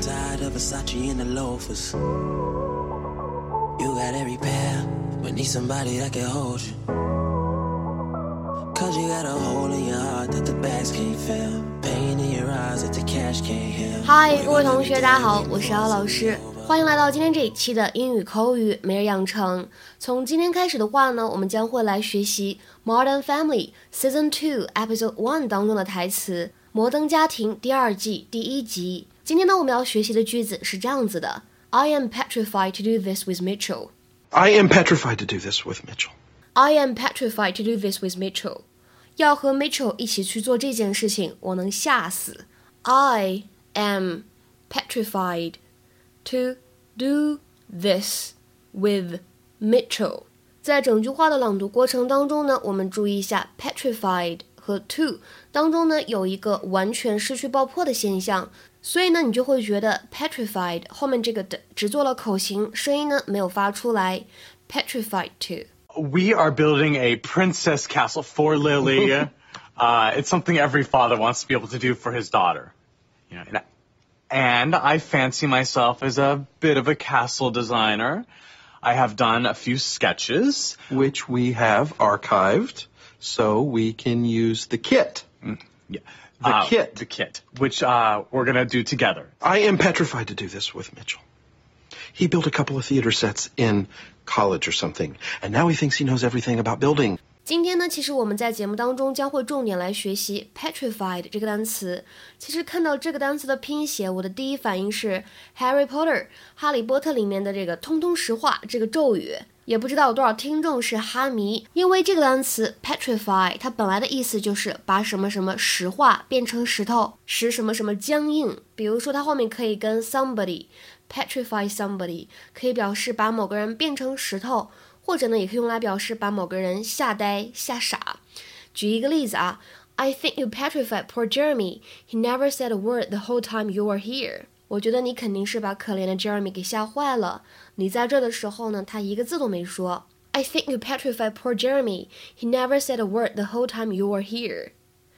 tired of Versace and the loafers. You got every pair, but need somebody that can hold you. Cause you got a hole in your heart that the bags can't fill. Pain in your eyes that the cash can't heal. 嗨，各位同学，大家好，我是姚老师，欢迎来到今天这一期的英语口语每日养成。从今天开始的话呢，我们将会来学习《Modern Family》Season Two Episode One 当中的台词，《摩登家庭》第二季第一集。今天呢，我们要学习的句子是这样子的：I am petrified to do this with Mitchell. I am petrified to do this with Mitchell. I am petrified to do this with Mitchell. 要和 Mitchell 一起去做这件事情，我能吓死。I am petrified to do this with Mitchell。在整句话的朗读过程当中呢，我们注意一下 petrified 和 to 当中呢有一个完全失去爆破的现象， 所以呢你就会觉得 petrified 后面这个的只做了口型，声音呢没有发出来。petrified to。 We are building a princess castle for Lily. uh, it's something every father wants to be able to do for his daughter. You know, and, and I fancy myself as a bit of a castle designer. I have done a few sketches. Which we have archived so we can use the kit. Yeah. The Uh, kit. The kit, which uh, we're going to do together. I am petrified to do this with Mitchell. He built a couple of theater sets in college or something, and now he thinks he knows everything about building. 今天呢，其实我们在节目当中将会重点来学习 petrified 这个单词。其实看到这个单词的拼写，我的第一反应是 Harry Potter 哈利波特里面的这个通通石化这个咒语。 也不知道有多少听众是哈迷，因为这个单词 petrify 它本来的意思就是把什么什么石化变成石头，使什么什么僵硬。比如说它后面可以跟 somebody petrify somebody 可以表示把某个人变成石头。或者呢，也可以用来表示把某个人吓呆、吓傻。举一个例子啊，I think you petrified poor Jeremy. He never said a word the whole time you were here. 我觉得你肯定是把可怜的 Jeremy 给吓坏了。你在这的时候呢，他一个字都没说。I think you petrified poor Jeremy. He never said a word the whole time you were here.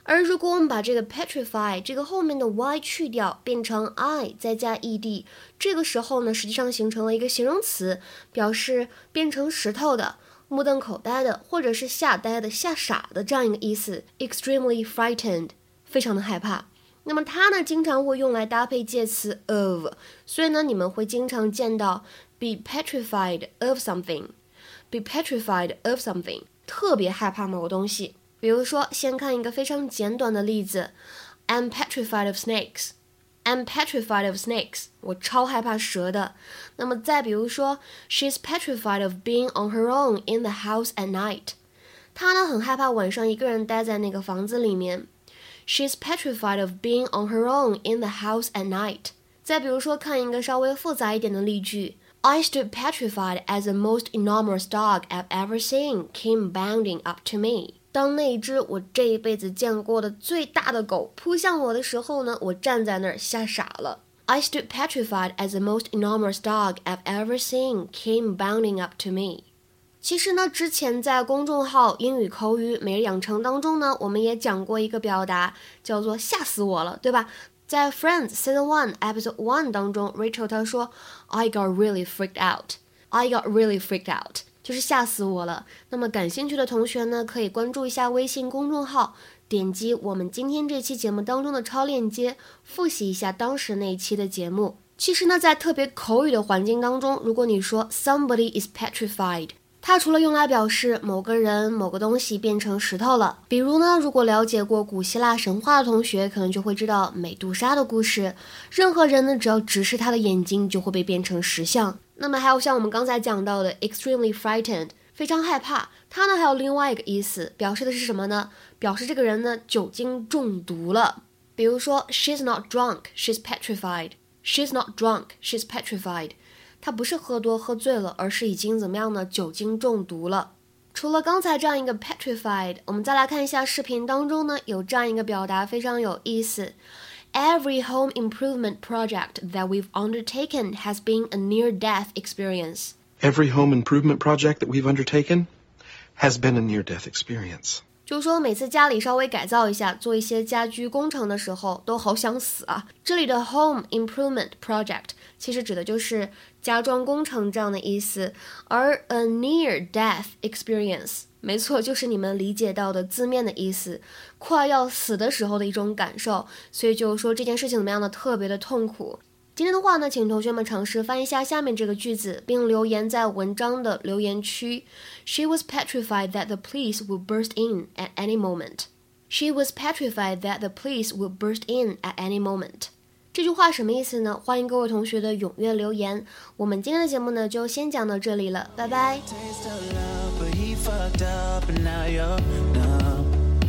而如果我们把这个 petrify 这个后面的 y 去掉，变成 i 再加 ed，这个时候呢，实际上形成了一个形容词，表示变成石头的、目瞪口呆的，或者是吓呆的、吓傻的这样一个意思。extremely frightened，非常的害怕。那么它呢，经常会用来搭配介词 of，所以呢，你们会经常见到 be petrified of something，be petrified of something，特别害怕某个东西。比如说，先看一个非常简短的例子：I'm petrified of snakes. I'm petrified of snakes. 我超害怕蛇的。那么再比如说，She's petrified of being on her own in the house at night. 她呢很害怕晚上一个人待在那个房子里面。She's petrified of being on her own in the house at night. 再比如说，看一个稍微复杂一点的例句：I stood petrified as the most enormous dog I've ever seen came bounding up to me. 当那只我这一辈子见过的最大的狗扑向我的时候呢，我站在那儿吓傻了。I stood petrified as the most enormous dog I've ever seen came bounding up to me. 其实呢，之前在公众号英语口语每日养成当中呢，我们也讲过一个表达，叫做吓死我了，对吧？在 Friends Season One Episode One 当中，Rachel 她说，I got really freaked out. I got really freaked out. 就是吓死我了。那么感兴趣的同学呢，可以关注一下微信公众号，点击我们今天这期节目当中的超链接，复习一下当时那一期的节目。其实呢，在特别口语的环境当中，如果你说 somebody is petrified，它除了用来表示某个人、某个东西变成石头了，比如呢，如果了解过古希腊神话的同学，可能就会知道美杜莎的故事。任何人呢，只要直视他的眼睛，就会被变成石像。那么还有像我们刚才讲到的 extremely frightened，非常害怕，它呢还有另外一个意思，表示的是什么呢？表示这个人呢酒精中毒了。比如说，she's not drunk, she's petrified. She's not drunk, she's petrified. 她不是喝多喝醉了，而是已经怎么样呢？酒精中毒了。除了刚才这样一个 petrified，我们再来看一下视频当中呢，有这样一个表达非常有意思。Every home improvement project that we've undertaken has been a near-death experience. Every home improvement project that we've undertaken has been a near death experience. 就是说每次家里稍微改造一下，做一些家居工程的时候，都好想死啊。这里的 home improvement project 其实指的就是家装工程这样的意思，而 a near death experience，没错，就是你们理解到的字面的意思，快要死的时候的一种感受。所以就是说这件事情怎么样的特别的痛苦。今天的话呢，请同学们尝试翻译一下下面这个句子，并留言在文章的留言区。She was petrified that the police would burst in at any moment. She was petrified that the police would burst in at any moment. 这句话什么意思呢欢迎各位同学的踊跃留言我们今天的节目呢就先讲到这里了拜拜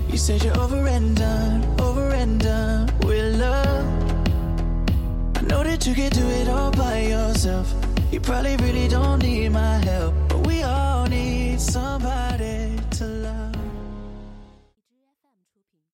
you said you're over end over end with love i know that you can do it all by yourself you probably really don't need my help but we all need somebody